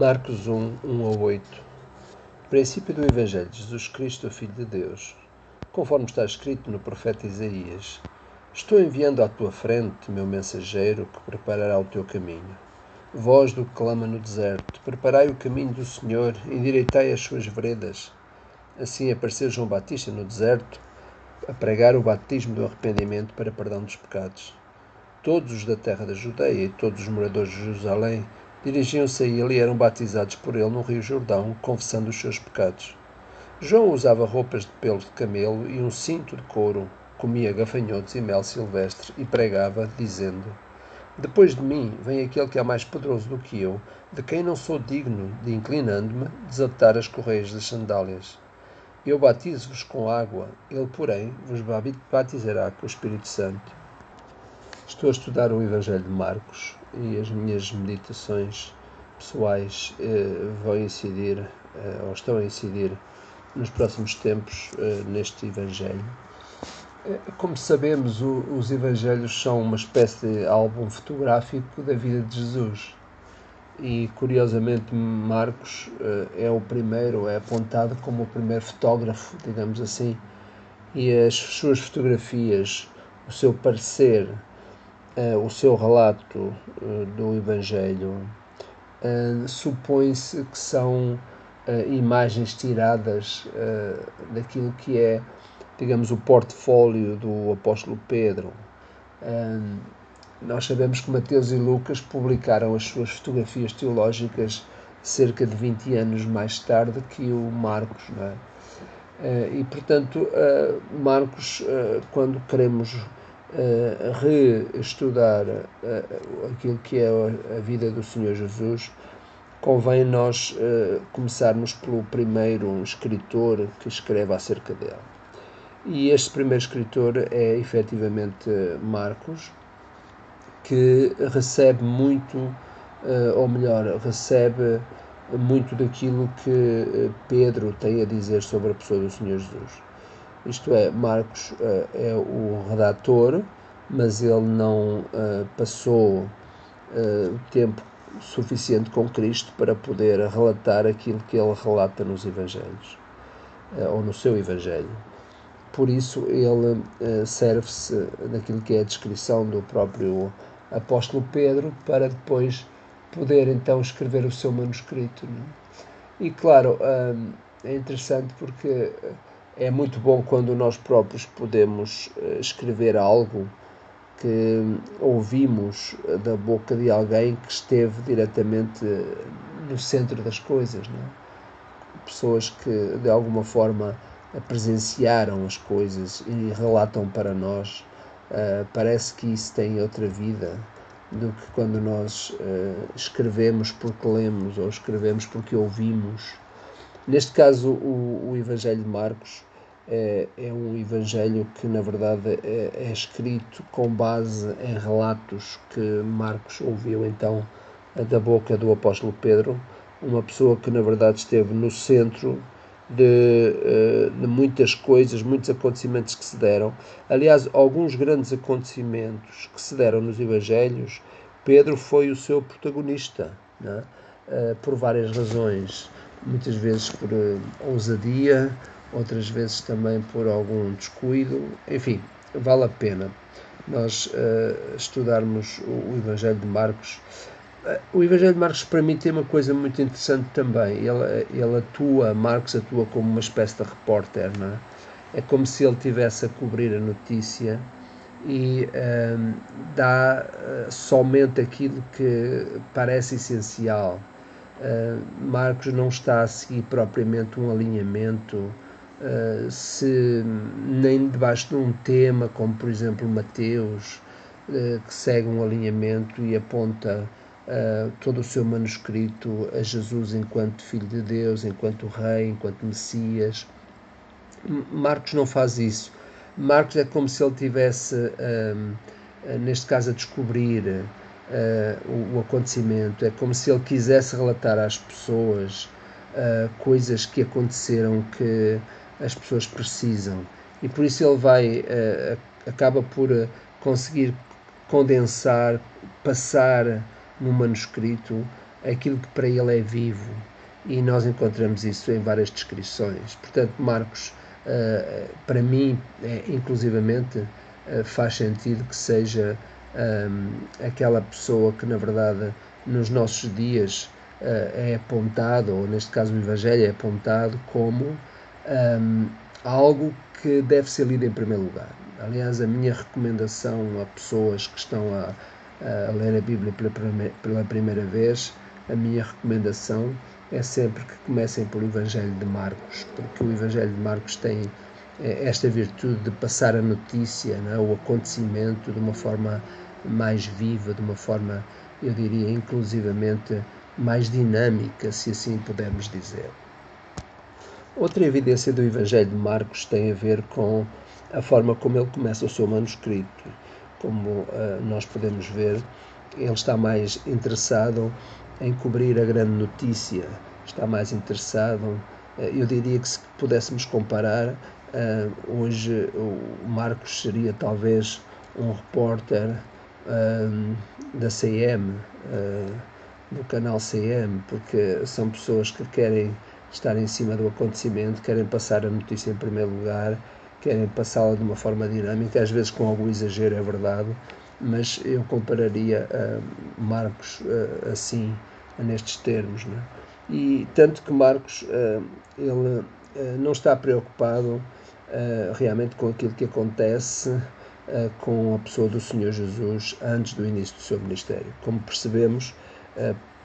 Marcos 1, 1 a 8 Princípio do Evangelho de Jesus Cristo, Filho de Deus. Conforme está escrito no profeta Isaías: Estou enviando à tua frente meu mensageiro que preparará o teu caminho. Voz do que clama no deserto: Preparai o caminho do Senhor, endireitai as suas veredas. Assim apareceu João Batista no deserto, a pregar o batismo do arrependimento para perdão dos pecados. Todos os da terra da Judeia e todos os moradores de Jerusalém dirigiam-se a ele e eram batizados por ele no Rio Jordão, confessando os seus pecados. João usava roupas de pelo de camelo e um cinto de couro, comia gafanhotos e mel silvestre e pregava, dizendo: Depois de mim vem aquele que é mais poderoso do que eu, de quem não sou digno de, inclinando-me, desatar as correias das sandálias. Eu batizo-vos com água, ele, porém, vos batizará com o Espírito Santo. Estou a estudar o Evangelho de Marcos e as minhas meditações pessoais eh, vão incidir, eh, ou estão a incidir, nos próximos tempos eh, neste Evangelho. Eh, como sabemos, o, os Evangelhos são uma espécie de álbum fotográfico da vida de Jesus. E curiosamente, Marcos eh, é o primeiro, é apontado como o primeiro fotógrafo, digamos assim, e as suas fotografias, o seu parecer, o seu relato uh, do Evangelho, uh, supõe-se que são imagens tiradas daquilo que é, digamos, o portfólio do apóstolo Pedro. nós sabemos que Mateus e Lucas publicaram as suas fotografias teológicas cerca de 20 anos mais tarde que o Marcos, não é? e portanto, Marcos, quando queremos uh, reestudar uh, aquilo que é a vida do Senhor Jesus, convém nós uh, começarmos pelo primeiro escritor que escreve acerca dele. E este primeiro escritor é efetivamente Marcos, que recebe muito, uh, ou melhor, recebe muito daquilo que Pedro tem a dizer sobre a pessoa do Senhor Jesus. Isto é, Marcos uh, é o redator, mas ele não uh, passou uh, tempo suficiente com Cristo para poder relatar aquilo que ele relata nos Evangelhos, ou no seu Evangelho. Por isso, ele serve-se daquilo que é a descrição do próprio apóstolo Pedro para depois poder então escrever o seu manuscrito. É? E claro, é interessante porque é muito bom quando nós próprios podemos eh, escrever algo que ouvimos eh, da boca de alguém que esteve diretamente eh, no centro das coisas, é? pessoas que de alguma forma presenciaram as coisas e relatam para nós. Uh, parece que isso tem outra vida do que quando nós uh, escrevemos porque lemos ou escrevemos porque ouvimos. Neste caso, o, o Evangelho de Marcos é, é um evangelho que, na verdade, é, é, escrito com base em relatos que Marcos ouviu então da boca do apóstolo Pedro, uma pessoa que, na verdade, esteve no centro de, eh, de, muitas coisas, muitos acontecimentos que se deram. Aliás, alguns grandes acontecimentos que se deram nos Evangelhos, Pedro foi o seu protagonista, né? por várias razões. Muitas vezes por eh, ousadia, outras vezes também por algum descuido, enfim, vale a pena nós uh, estudarmos o, o, Evangelho de Marcos. Uh, o Evangelho de Marcos, para mim, tem uma coisa muito interessante também. Ele, ele atua, Marcos atua como uma espécie de repórter, não é? É como se ele tivesse a cobrir a notícia e uh, dá somente aquilo que parece essencial. Marcos não está a seguir propriamente um alinhamento uh, se nem debaixo de um tema, como por exemplo Mateus, uh, que segue um alinhamento e aponta uh, todo o seu manuscrito a Jesus enquanto Filho de Deus, enquanto Rei, enquanto Messias. Marcos não faz isso. Marcos é como se ele tivesse, neste caso, a descobrir o, o, acontecimento. É como se ele quisesse relatar às pessoas coisas que aconteceram que as pessoas precisam. E por isso ele vai, uh, acaba por uh, conseguir condensar, passar no manuscrito aquilo que para ele é vivo. E nós encontramos isso em várias descrições. Portanto, Marcos, uh, para mim, é, inclusivamente, faz sentido que seja aquela pessoa que, na verdade, nos nossos dias é apontado, ou neste caso o Evangelho é apontado como um, algo que deve ser lido em primeiro lugar. Aliás, a minha recomendação a pessoas que estão a, a ler a Bíblia pela, pela primeira vez, a minha recomendação é sempre que comecem pelo Evangelho de Marcos, porque o Evangelho de Marcos tem eh, esta virtude de passar a notícia, é? o acontecimento de uma forma mais viva, de uma forma, eu diria, inclusivamente mais dinâmica, se assim pudermos dizer. Outra evidência do Evangelho de Marcos tem a ver com a forma como ele começa o seu manuscrito. Como uh, nós podemos ver, ele está mais interessado em cobrir a grande notícia, está mais interessado. Uh, eu diria que se pudéssemos comparar, uh, hoje o Marcos seria talvez um repórter da CM, do canal CM, porque são pessoas que querem estar em cima do acontecimento, querem passar a notícia em primeiro lugar, querem passá-la de uma forma dinâmica, às vezes com algum exagero, é verdade, mas eu compararia uh, Marcos uh, assim, nestes termos. Né? E tanto que Marcos, uh, ele não está preocupado realmente com aquilo que acontece com a pessoa do Senhor Jesus antes do início do seu ministério. Como percebemos,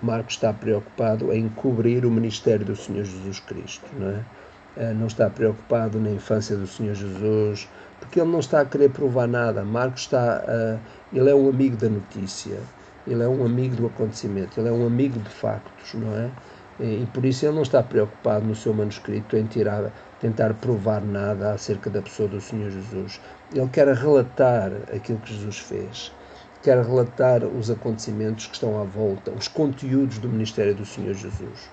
Marcos está preocupado em cobrir o ministério do Senhor Jesus Cristo, não é? Eh, não está preocupado na infância do Senhor Jesus, porque ele não está a querer provar nada. Marcos está, uh, ele é um amigo da notícia, ele é um amigo do acontecimento, ele é um amigo de factos, não é? E por isso ele não está preocupado no seu manuscrito em tirar, tentar provar nada acerca da pessoa do Senhor Jesus. Ele quer relatar aquilo que Jesus fez quer relatar os acontecimentos que estão à volta, os conteúdos do ministério do Senhor Jesus.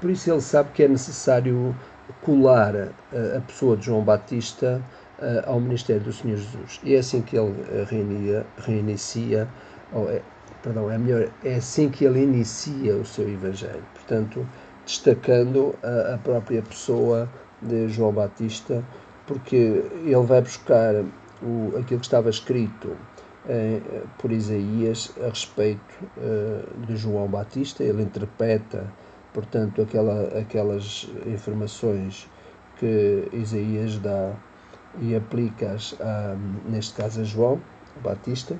Por isso ele sabe que é necessário colar a, eh, a pessoa de João Batista uh, ao ministério do Senhor Jesus. E é assim que ele uh, reinicia, reinicia ou é, perdão, é melhor, é assim que ele inicia o seu evangelho. Portanto, destacando a, a própria pessoa de João Batista, porque ele vai buscar o, aquilo que estava escrito eh, por Isaías a respeito eh, de João Batista. Ele interpreta, portanto, aquela, aquelas informações que Isaías dá e aplica-as, neste caso, a João Batista.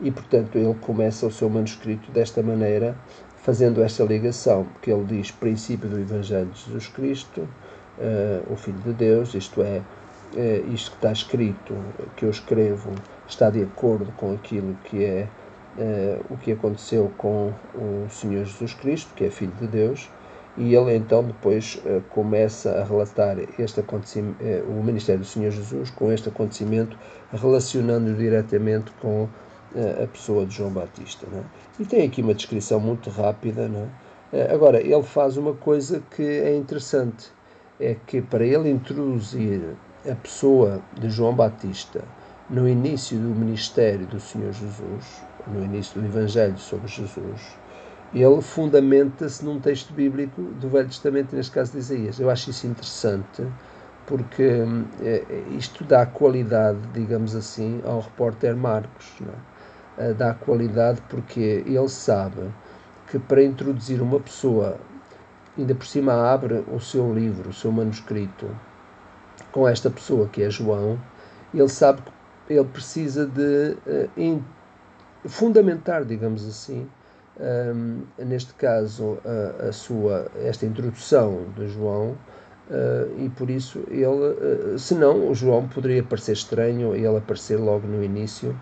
E, portanto, ele começa o seu manuscrito desta maneira, fazendo esta ligação, porque ele diz princípio do Evangelho de Jesus Cristo, uh, o Filho de Deus, isto é, uh, isto que está escrito, que eu escrevo, está de acordo com aquilo que é uh, o que aconteceu com o Senhor Jesus Cristo, que é Filho de Deus, e ele então depois uh, começa a relatar este acontecimento, uh, o ministério do Senhor Jesus com este acontecimento, relacionando diretamente com a pessoa de João Batista. Né? E tem aqui uma descrição muito rápida. Né? agora, ele faz uma coisa que é interessante, é que para ele introduzir a pessoa de João Batista no início do ministério do Senhor Jesus, no início do Evangelho sobre Jesus, ele fundamenta-se num texto bíblico do Velho Testamento, neste caso de Isaías. Eu acho isso interessante porque é, isto dá qualidade, digamos assim, ao repórter Marcos. É? Dá qualidade porque ele sabe que para introduzir uma pessoa, ainda por cima abre o seu livro, o seu manuscrito, com esta pessoa que é João, ele sabe que ele precisa de uh, fundamentar, digamos assim, um, neste caso, a, a, sua, esta introdução de João, uh, e por isso ele, uh, senão o João poderia parecer estranho ele aparecer logo no início,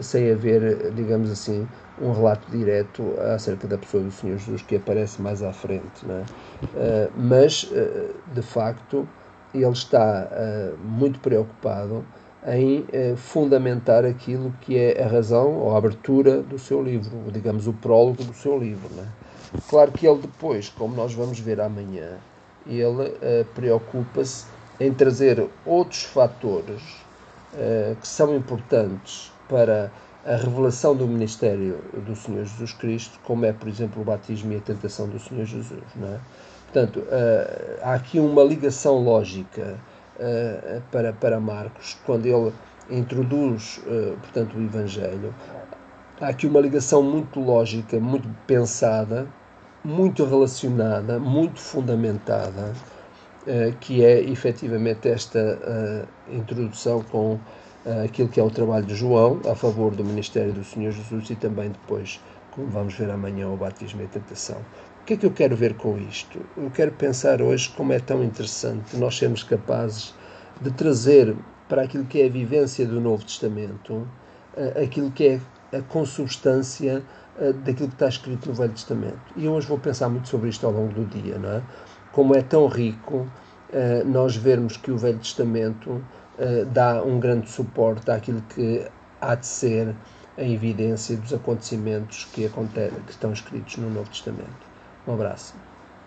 sem haver, digamos assim, um relato direto acerca da pessoa do Senhor Jesus que aparece mais à frente. É? Uh, mas, de facto, ele está muito preocupado em eh, fundamentar aquilo que é a razão ou a abertura do seu livro, digamos o prólogo do seu livro. Né? Claro que ele depois, como nós vamos ver amanhã, ele eh, preocupa-se em trazer outros fatores eh, que são importantes para a revelação do ministério do Senhor Jesus Cristo, como é, por exemplo, o batismo e a tentação do Senhor Jesus. Não é? Portanto, há aqui uma ligação lógica para, para Marcos, quando ele introduz, portanto, o Evangelho. Há aqui uma ligação muito lógica, muito pensada, muito relacionada, muito fundamentada, que é efetivamente esta introdução com aquilo que é o trabalho de João a favor do ministério do Senhor Jesus e também depois, como vamos ver amanhã, o batismo e a tentação. Que é que eu quero ver com isto? Eu quero pensar hoje como é tão interessante nós sermos capazes de trazer para aquilo que é a vivência do Novo Testamento uh, aquilo que é a consubstância uh, daquilo que está escrito no Velho Testamento. E hoje vou pensar muito sobre isto ao longo do dia, não é? Como é tão rico nós vermos que o Velho Testamento eh, dá um grande suporte àquilo que há de ser a evidência dos acontecimentos que, que estão escritos no Novo Testamento. Um abraço.